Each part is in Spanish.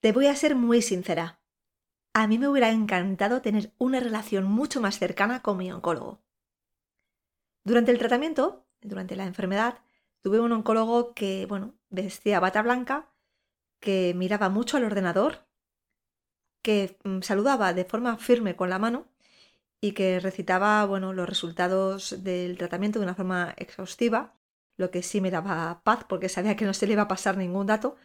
Te voy a ser muy sincera. A mí me hubiera encantado tener una relación mucho más cercana con mi oncólogo. Durante el tratamiento, durante la enfermedad, tuve un oncólogo que, bueno, vestía bata blanca, que miraba mucho al ordenador, que mm, saludaba de forma firme con la mano y que recitaba, bueno, los resultados del tratamiento de una forma exhaustiva, lo que sí me daba paz porque sabía que no se le iba a pasar ningún dato,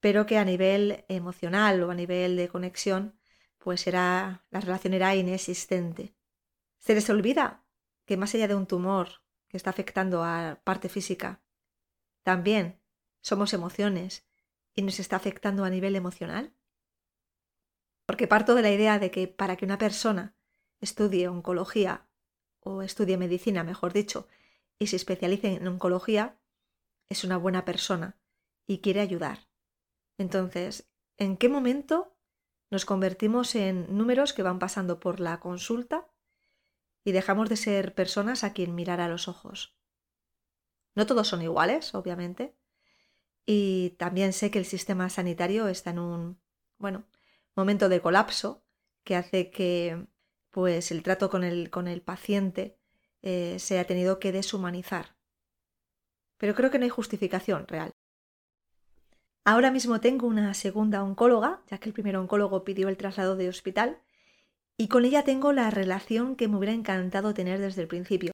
pero que a nivel emocional o a nivel de conexión, pues era la relación era inexistente. Se les olvida que más allá de un tumor que está afectando a parte física, también somos emociones y nos está afectando a nivel emocional. Porque parto de la idea de que para que una persona estudie oncología o estudie medicina, mejor dicho, y se especialice en oncología, es una buena persona y quiere ayudar. Entonces, ¿en qué momento nos convertimos en números que van pasando por la consulta y dejamos de ser personas a quien mirar a los ojos? No todos son iguales, obviamente, y también sé que el sistema sanitario está en un, bueno, momento de colapso que hace que pues el trato con el, con el paciente eh, se ha tenido que deshumanizar. Pero creo que no hay justificación real. Ahora mismo tengo una segunda oncóloga, ya que el primer oncólogo pidió el traslado de hospital, y con ella tengo la relación que me hubiera encantado tener desde el principio.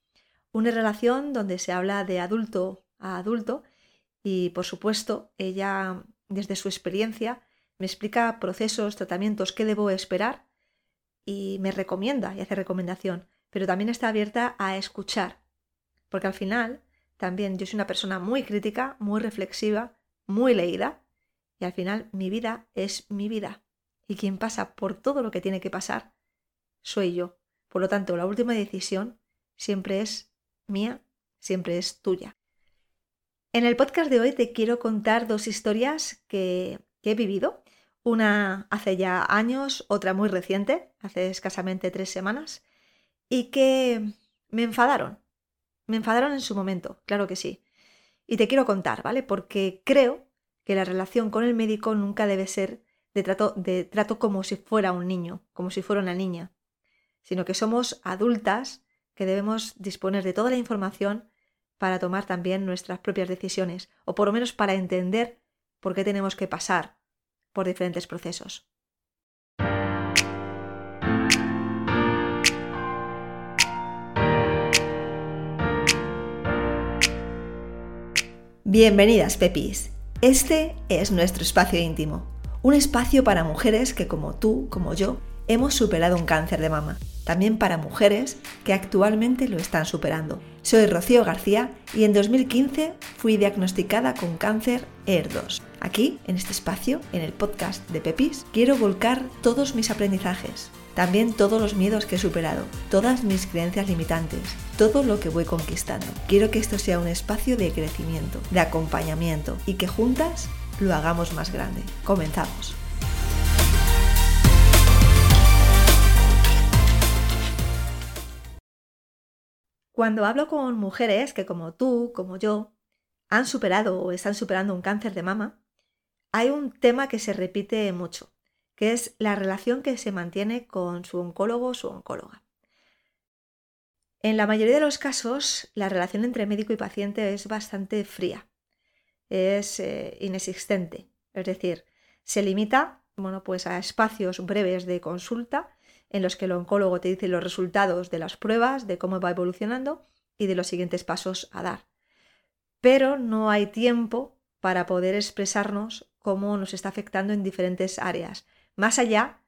Una relación donde se habla de adulto a adulto y, por supuesto, ella, desde su experiencia, me explica procesos, tratamientos, qué debo esperar y me recomienda y hace recomendación, pero también está abierta a escuchar, porque al final también yo soy una persona muy crítica, muy reflexiva, muy leída, y al final mi vida es mi vida, y quien pasa por todo lo que tiene que pasar soy yo. Por lo tanto, la última decisión siempre es mía, siempre es tuya. En el podcast de hoy te quiero contar dos historias que, he vivido una hace ya años, otra muy reciente, hace escasamente tres semanas, y que me enfadaron. Me enfadaron en su momento, claro que sí. Y te quiero contar, ¿vale? Porque creo que la relación con el médico nunca debe ser de trato, como si fuera un niño, como si fuera una niña, sino que somos adultas que debemos disponer de toda la información para tomar también nuestras propias decisiones, o por lo menos para entender por qué tenemos que pasar por diferentes procesos. Bienvenidas, Pepis. Este es nuestro espacio íntimo, un espacio para mujeres que como tú, como yo, hemos superado un cáncer de mama. También para mujeres que actualmente lo están superando. Soy Rocío García y en 2015 fui diagnosticada con cáncer ER2. Aquí, en este espacio, en el podcast de Pepis, quiero volcar todos mis aprendizajes, también todos los miedos que he superado, todas mis creencias limitantes, todo lo que voy conquistando. Quiero que esto sea un espacio de crecimiento, de acompañamiento y que juntas lo hagamos más grande. Comenzamos. Cuando hablo con mujeres que como tú, como yo, han superado o están superando un cáncer de mama, hay un tema que se repite mucho, que es la relación que se mantiene con su oncólogo o su oncóloga. En la mayoría de los casos, la relación entre médico y paciente es bastante fría, es eh, inexistente, es decir, se limita bueno, pues a espacios breves de consulta en los que el oncólogo te dice los resultados de las pruebas, de cómo va evolucionando y de los siguientes pasos a dar. Pero no hay tiempo para poder expresarnos cómo nos está afectando en diferentes áreas, más allá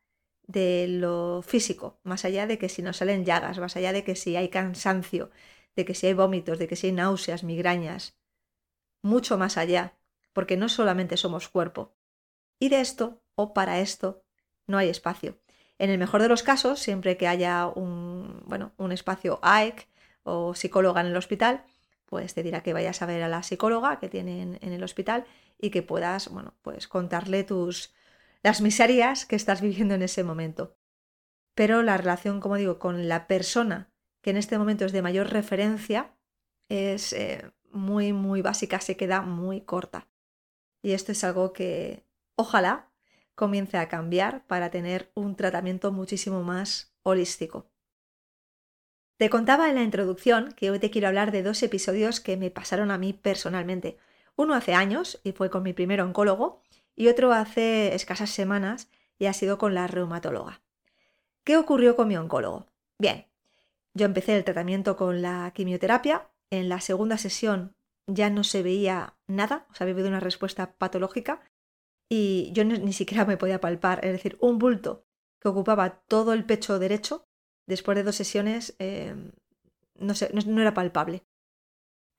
de lo físico, más allá de que si nos salen llagas, más allá de que si hay cansancio, de que si hay vómitos, de que si hay náuseas, migrañas, mucho más allá, porque no solamente somos cuerpo. Y de esto, o para esto, no hay espacio. En el mejor de los casos, siempre que haya un, bueno, un espacio AEC o psicóloga en el hospital, pues te dirá que vayas a ver a la psicóloga que tienen en el hospital y que puedas, bueno, pues contarle tus las miserias que estás viviendo en ese momento. Pero la relación, como digo, con la persona que en este momento es de mayor referencia es eh, muy, muy básica, se queda muy corta. Y esto es algo que ojalá comience a cambiar para tener un tratamiento muchísimo más holístico. Te contaba en la introducción que hoy te quiero hablar de dos episodios que me pasaron a mí personalmente. Uno hace años y fue con mi primer oncólogo y otro hace escasas semanas y ha sido con la reumatóloga. ¿Qué ocurrió con mi oncólogo? Bien, yo empecé el tratamiento con la quimioterapia. En la segunda sesión ya no se veía nada, o sea, había habido una respuesta patológica y yo ni, siquiera me podía palpar, es decir, un bulto que ocupaba todo el pecho derecho, después de dos sesiones, em, no, era palpable.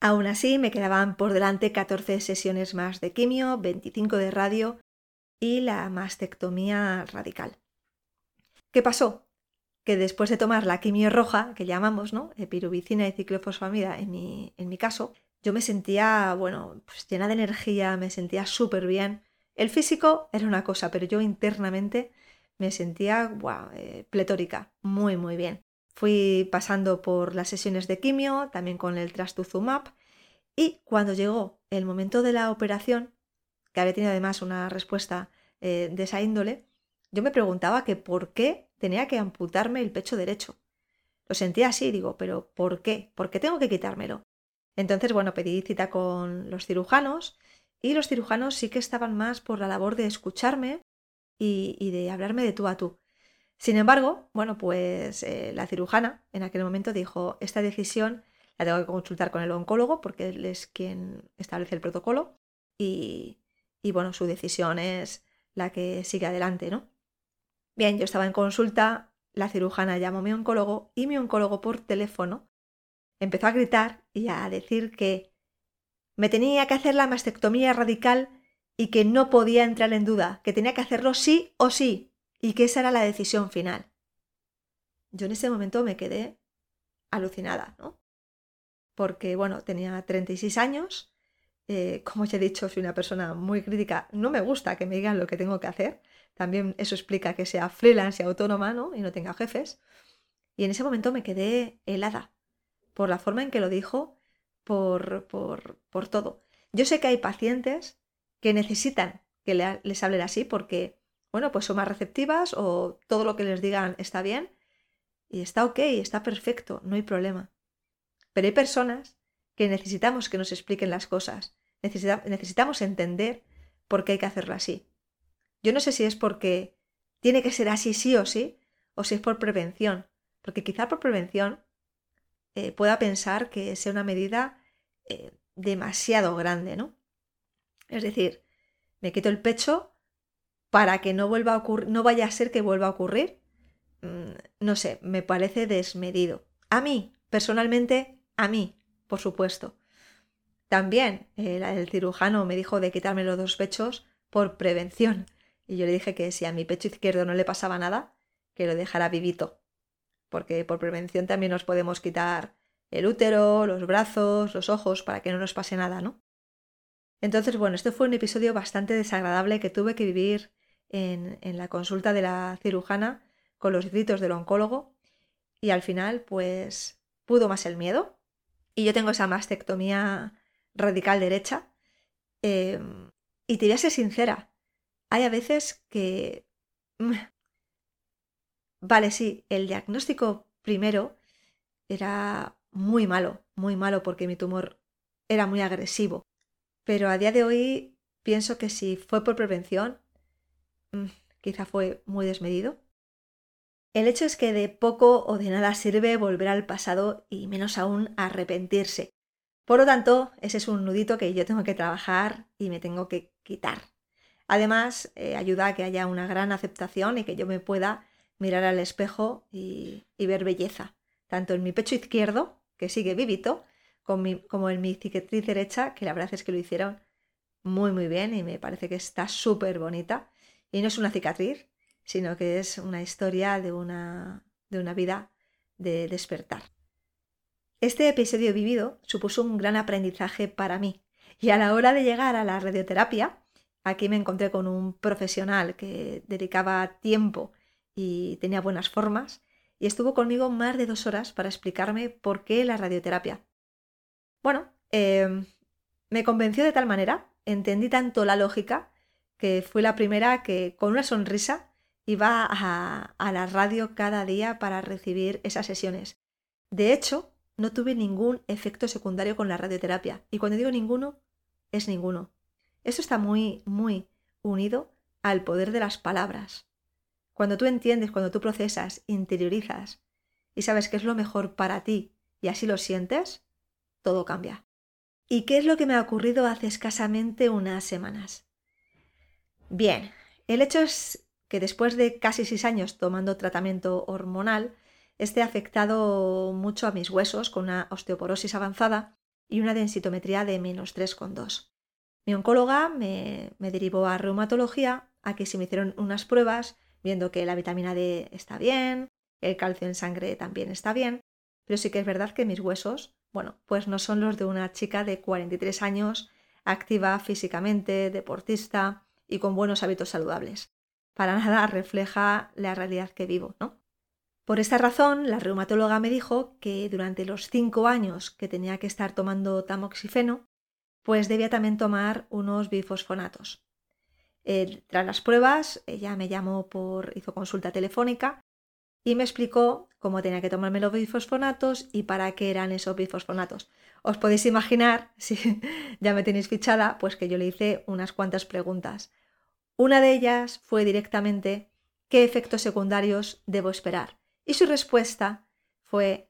Aún así, me quedaban por delante 14 sesiones más de quimio, 25 de radio y la mastectomía radical. ¿Qué pasó? Que después de tomar la quimio roja, que llamamos, ¿no? Epirubicina y ciclofosfamida en mi, en mi caso, yo me sentía, bueno, pues llena de energía, me sentía súper bien. El físico era una cosa, pero yo internamente me sentía eh, pletórica, muy, muy bien. Fui pasando por las sesiones de quimio, también con el trastuzumab, y cuando llegó el momento de la operación, que había tenido además una respuesta eh, de esa índole, yo me preguntaba que por qué tenía que amputarme el pecho derecho. Lo sentía así, digo, pero ¿por qué? ¿Por qué tengo que quitármelo? Entonces, bueno, pedí cita con los cirujanos y los cirujanos sí que estaban más por la labor de escucharme y, de hablarme de tú a tú. Sin embargo, bueno, pues eh, la cirujana en aquel momento dijo, esta decisión la tengo que consultar con el oncólogo porque él es quien establece el protocolo y, y bueno, su decisión es la que sigue adelante, ¿no? Bien, yo estaba en consulta, la cirujana llamó a mi oncólogo y mi oncólogo por teléfono empezó a gritar y a decir que me tenía que hacer la mastectomía radical y que no podía entrar en duda, que tenía que hacerlo sí o sí y que esa era la decisión final. Yo en ese momento me quedé alucinada, ¿no? Porque, bueno, tenía 36 años, eh, como ya he dicho, soy una persona muy crítica, no me gusta que me digan lo que tengo que hacer, también eso explica que sea freelance y autónoma, ¿no? Y no tenga jefes. Y en ese momento me quedé helada por la forma en que lo dijo, por, por, por todo. Yo sé que hay pacientes que necesitan que les hablen así porque, bueno, pues son más receptivas o todo lo que les digan está bien y está ok, está perfecto, no hay problema. Pero hay personas que necesitamos que nos expliquen las cosas, necesitamos entender por qué hay que hacerlo así. Yo no sé si es porque tiene que ser así sí o sí, o si es por prevención, porque quizá por prevención eh, pueda pensar que sea una medida eh, demasiado grande, ¿no? Es decir, me quito el pecho para que no vuelva a ocurrir, no vaya a ser que vuelva a ocurrir. Mm, no sé, me parece desmedido. A mí, personalmente, a mí, por supuesto. También el, cirujano me dijo de quitarme los dos pechos por prevención. Y yo le dije que si a mi pecho izquierdo no le pasaba nada, que lo dejara vivito. Porque por prevención también nos podemos quitar el útero, los brazos, los ojos, para que no nos pase nada, ¿no? Entonces, bueno, este fue un episodio bastante desagradable que tuve que vivir en, la consulta de la cirujana con los gritos del oncólogo y al final, pues, pudo más el miedo. Y yo tengo esa mastectomía radical derecha. Em, y te voy a ser sincera, hay a veces que... Mm, vale, sí, el diagnóstico primero era muy malo, muy malo porque mi tumor era muy agresivo. Pero a día de hoy pienso que si fue por prevención, mm, quizá fue muy desmedido. El hecho es que de poco o de nada sirve volver al pasado y menos aún arrepentirse. Por lo tanto, ese es un nudito que yo tengo que trabajar y me tengo que quitar. Además, eh, ayuda a que haya una gran aceptación y que yo me pueda mirar al espejo y, y ver belleza, tanto en mi pecho izquierdo, que sigue vivito, como en mi cicatriz derecha, que la verdad es que lo hicieron muy muy bien y me parece que está súper bonita. Y no es una cicatriz, sino que es una historia de una, de una vida de despertar. Este episodio vivido supuso un gran aprendizaje para mí y a la hora de llegar a la radioterapia, aquí me encontré con un profesional que dedicaba tiempo y tenía buenas formas y estuvo conmigo más de dos horas para explicarme por qué la radioterapia. Bueno, em, me convenció de tal manera, entendí tanto la lógica, que fui la primera que con una sonrisa iba a, a la radio cada día para recibir esas sesiones. De hecho, no tuve ningún efecto secundario con la radioterapia. Y cuando digo ninguno, es ninguno. Eso está muy, muy unido al poder de las palabras. Cuando tú entiendes, cuando tú procesas, interiorizas y sabes que es lo mejor para ti y así lo sientes, todo cambia. ¿Y qué es lo que me ha ocurrido hace escasamente unas semanas? Bien, el hecho es que después de casi seis años tomando tratamiento hormonal, esté afectado mucho a mis huesos con una osteoporosis avanzada y una densitometría de menos 3,2. Mi oncóloga me, me derivó a reumatología, a que se me hicieron unas pruebas viendo que la vitamina D está bien, el calcio en sangre también está bien, pero sí que es verdad que mis huesos, bueno, pues no son los de una chica de 43 años, activa físicamente, deportista y con buenos hábitos saludables. Para nada refleja la realidad que vivo, ¿no? Por esta razón, la reumatóloga me dijo que durante los cinco años que tenía que estar tomando tamoxifeno, pues debía también tomar unos bifosfonatos. Eh, tras las pruebas, ella me llamó por, hizo consulta telefónica y me explicó cómo tenía que tomarme los bifosfonatos y para qué eran esos bifosfonatos. Os podéis imaginar, si ya me tenéis fichada, pues que yo le hice unas cuantas preguntas. Una de ellas fue directamente ¿qué efectos secundarios debo esperar? Y su respuesta fue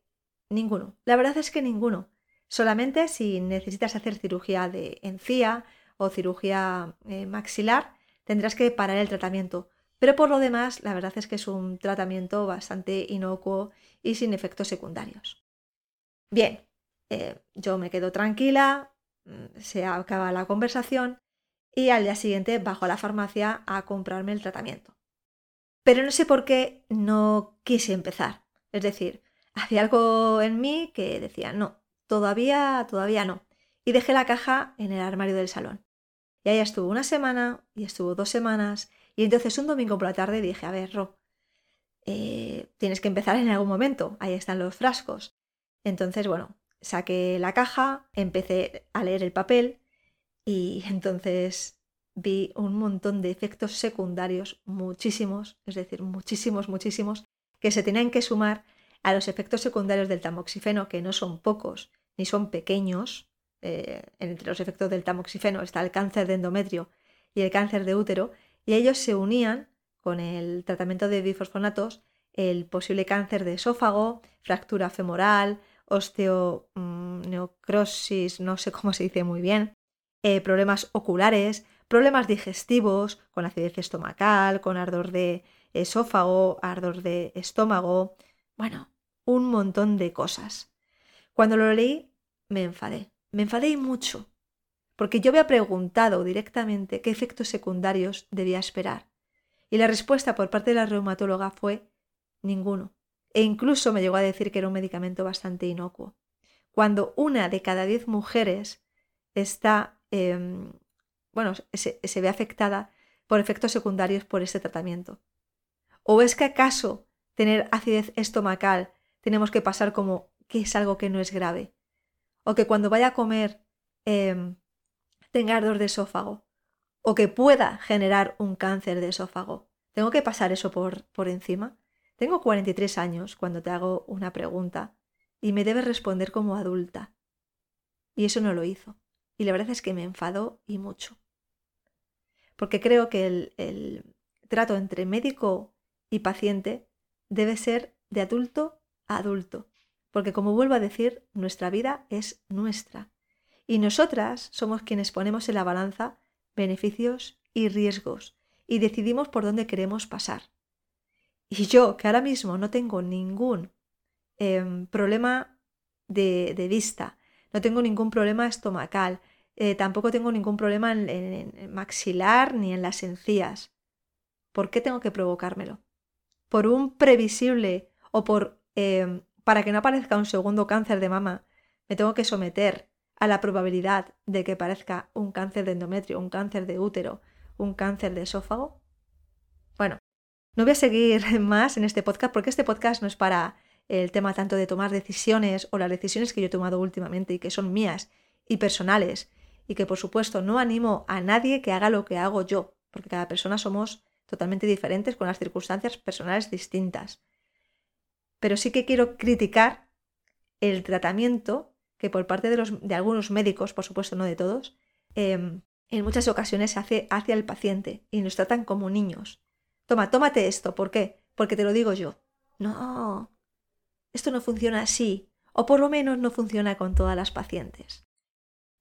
ninguno. La verdad es que ninguno. Solamente si necesitas hacer cirugía de encía o cirugía eh, maxilar, tendrás que parar el tratamiento. Pero por lo demás, la verdad es que es un tratamiento bastante inocuo y sin efectos secundarios. Bien, eh, yo me quedo tranquila, mm, se acaba la conversación y al día siguiente bajo a la farmacia a comprarme el tratamiento. Pero no sé por qué no quise empezar. Es decir, había algo en mí que decía, no, todavía, todavía no. Y dejé la caja en el armario del salón. Y ahí estuvo una semana y estuvo dos semanas. Y entonces un domingo por la tarde dije, a ver, Ro, eh, tienes que empezar en algún momento. Ahí están los frascos. Entonces, bueno, saqué la caja, empecé a leer el papel y entonces vi un montón de efectos secundarios, muchísimos, es decir, muchísimos, muchísimos, que se tenían que sumar a los efectos secundarios del tamoxifeno, que no son pocos ni son pequeños, eh, entre los efectos del tamoxifeno está el cáncer de endometrio y el cáncer de útero, y ellos se unían con el tratamiento de bifosfonatos el posible cáncer de esófago, fractura femoral, osteonecrosis, no sé cómo se dice muy bien, eh, problemas oculares, problemas digestivos, con acidez estomacal, con ardor de esófago, ardor de estómago, bueno, un montón de cosas. Cuando lo leí, me enfadé. Me enfadé mucho, porque yo había preguntado directamente qué efectos secundarios debía esperar. Y la respuesta por parte de la reumatóloga fue ninguno. E incluso me llegó a decir que era un medicamento bastante inocuo. Cuando una de cada diez mujeres está, em, bueno, se, ve afectada por efectos secundarios por este tratamiento. ¿O es que acaso tener acidez estomacal tenemos que pasar como que es algo que no es grave? o que cuando vaya a comer em, tenga ardor de esófago, o que pueda generar un cáncer de esófago. ¿Tengo que pasar eso por, por encima? Tengo 43 años cuando te hago una pregunta y me debes responder como adulta. Y eso no lo hizo. Y la verdad es que me enfadó y mucho. Porque creo que el, el trato entre médico y paciente debe ser de adulto a adulto. Porque como vuelvo a decir, nuestra vida es nuestra. Y nosotras somos quienes ponemos en la balanza beneficios y riesgos y decidimos por dónde queremos pasar. Y yo, que ahora mismo no tengo ningún em, problema de, vista, no tengo ningún problema estomacal, eh, tampoco tengo ningún problema en, maxilar ni en las encías. ¿Por qué tengo que provocármelo? ¿Por un previsible o por em, para que no aparezca un segundo cáncer de mama, me tengo que someter a la probabilidad de que parezca un cáncer de endometrio, un cáncer de útero, un cáncer de esófago? Bueno, no voy a seguir más en este podcast porque este podcast no es para el tema tanto de tomar decisiones o las decisiones que yo he tomado últimamente y que son mías y personales y que por supuesto no animo a nadie que haga lo que hago yo, porque cada persona somos totalmente diferentes con las circunstancias personales distintas. Pero sí que quiero criticar el tratamiento que por parte de, los, de algunos médicos, por supuesto no de todos, em, en muchas ocasiones se hace hacia el paciente y nos tratan como niños. Toma, tómate esto. ¿Por qué? Porque te lo digo yo. No, esto no funciona así, o por lo menos no funciona con todas las pacientes.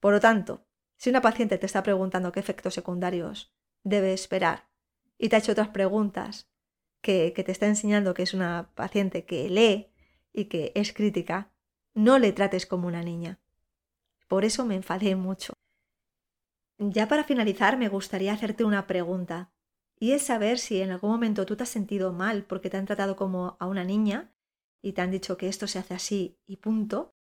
Por lo tanto, si una paciente te está preguntando qué efectos secundarios debe esperar y te ha hecho otras preguntas que, que te está enseñando que es una paciente que lee y que es crítica, no le trates como una niña. Por eso me enfadé mucho. Ya para finalizar, me gustaría hacerte una pregunta, y es saber si en algún momento tú te has sentido mal porque te han tratado como a una niña y te han dicho que esto se hace así y punto,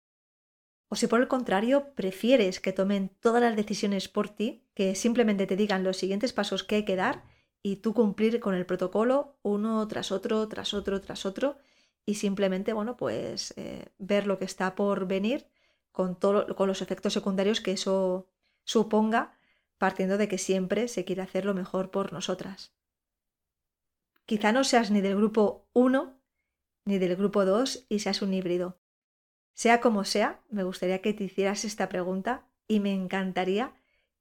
o si por el contrario prefieres que tomen todas las decisiones por ti, que simplemente te digan los siguientes pasos que hay que dar y tú cumplir con el protocolo uno tras otro, tras otro, tras otro, y simplemente, bueno, pues eh, ver lo que está por venir con, todo, con los efectos secundarios que eso suponga partiendo de que siempre se quiere hacer lo mejor por nosotras. Quizá no seas ni del grupo 1 ni del grupo 2 y seas un híbrido. Sea como sea, me gustaría que te hicieras esta pregunta y me encantaría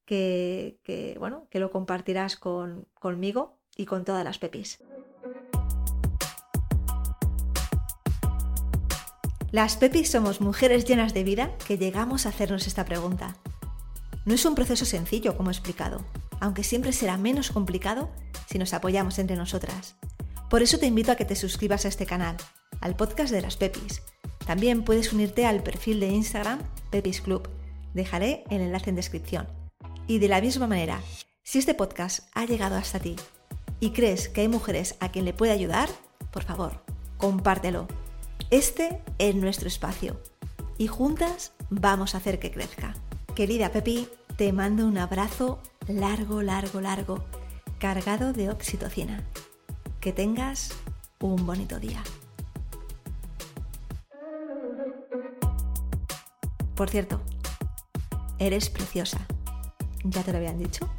que, que bueno, que lo compartirás con, conmigo y con todas las pepis. Las pepis somos mujeres llenas de vida que llegamos a hacernos esta pregunta. No es un proceso sencillo, como he explicado, aunque siempre será menos complicado si nos apoyamos entre nosotras. Por eso te invito a que te suscribas a este canal, al podcast de las Pepis. También puedes unirte al perfil de Instagram Pepis Club. Dejaré el enlace en descripción. Y de la misma manera, si este podcast ha llegado hasta ti y crees que hay mujeres a quien le puede ayudar, por favor, compártelo. Este es nuestro espacio y juntas vamos a hacer que crezca. Querida Pepi, te mando un abrazo largo, largo, largo, cargado de oxitocina. Que tengas un bonito día. Por cierto, eres preciosa. ¿Ya te lo habían dicho?